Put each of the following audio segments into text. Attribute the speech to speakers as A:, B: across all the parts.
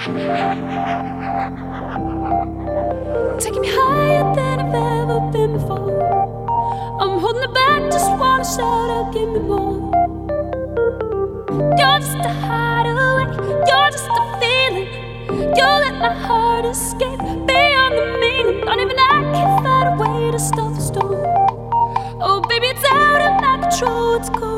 A: Taking me higher than I've ever been before. I'm holding it back, just wanna shout out, give me more. You're just a hideaway, you're just a feeling. You let my heart escape beyond the meaning. Not even I can find a way to stop the storm. Oh, baby, it's out of my control, what's going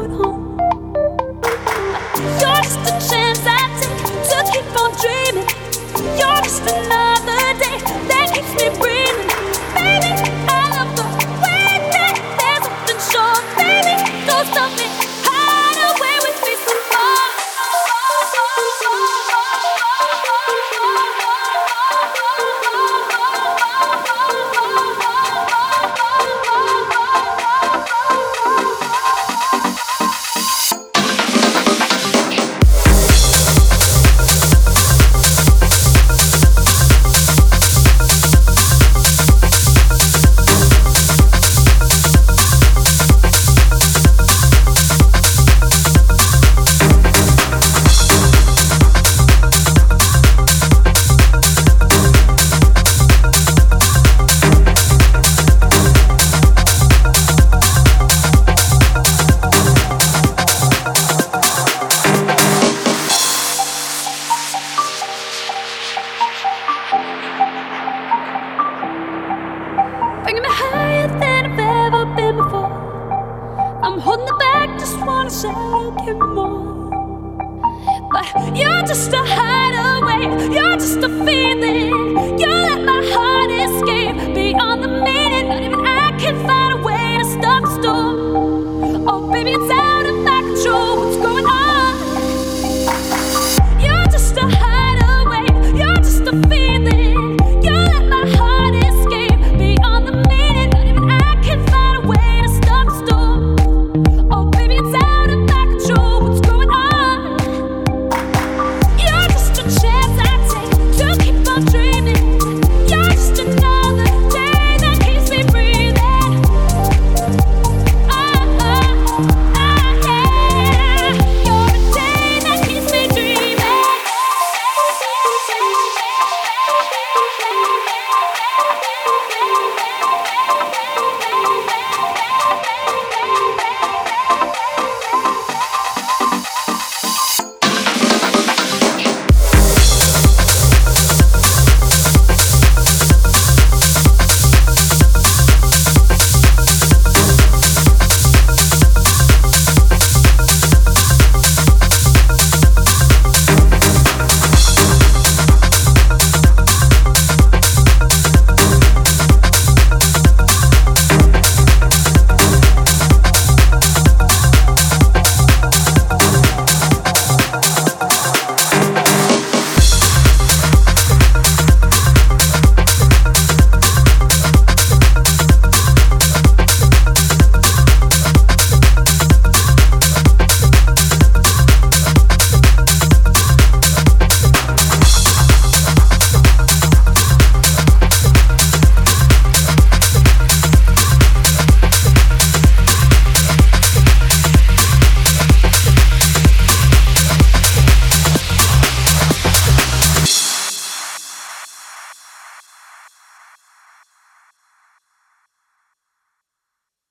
A: in the back just wanna shout get more. But you're just a hideaway, you're just a feeling, you're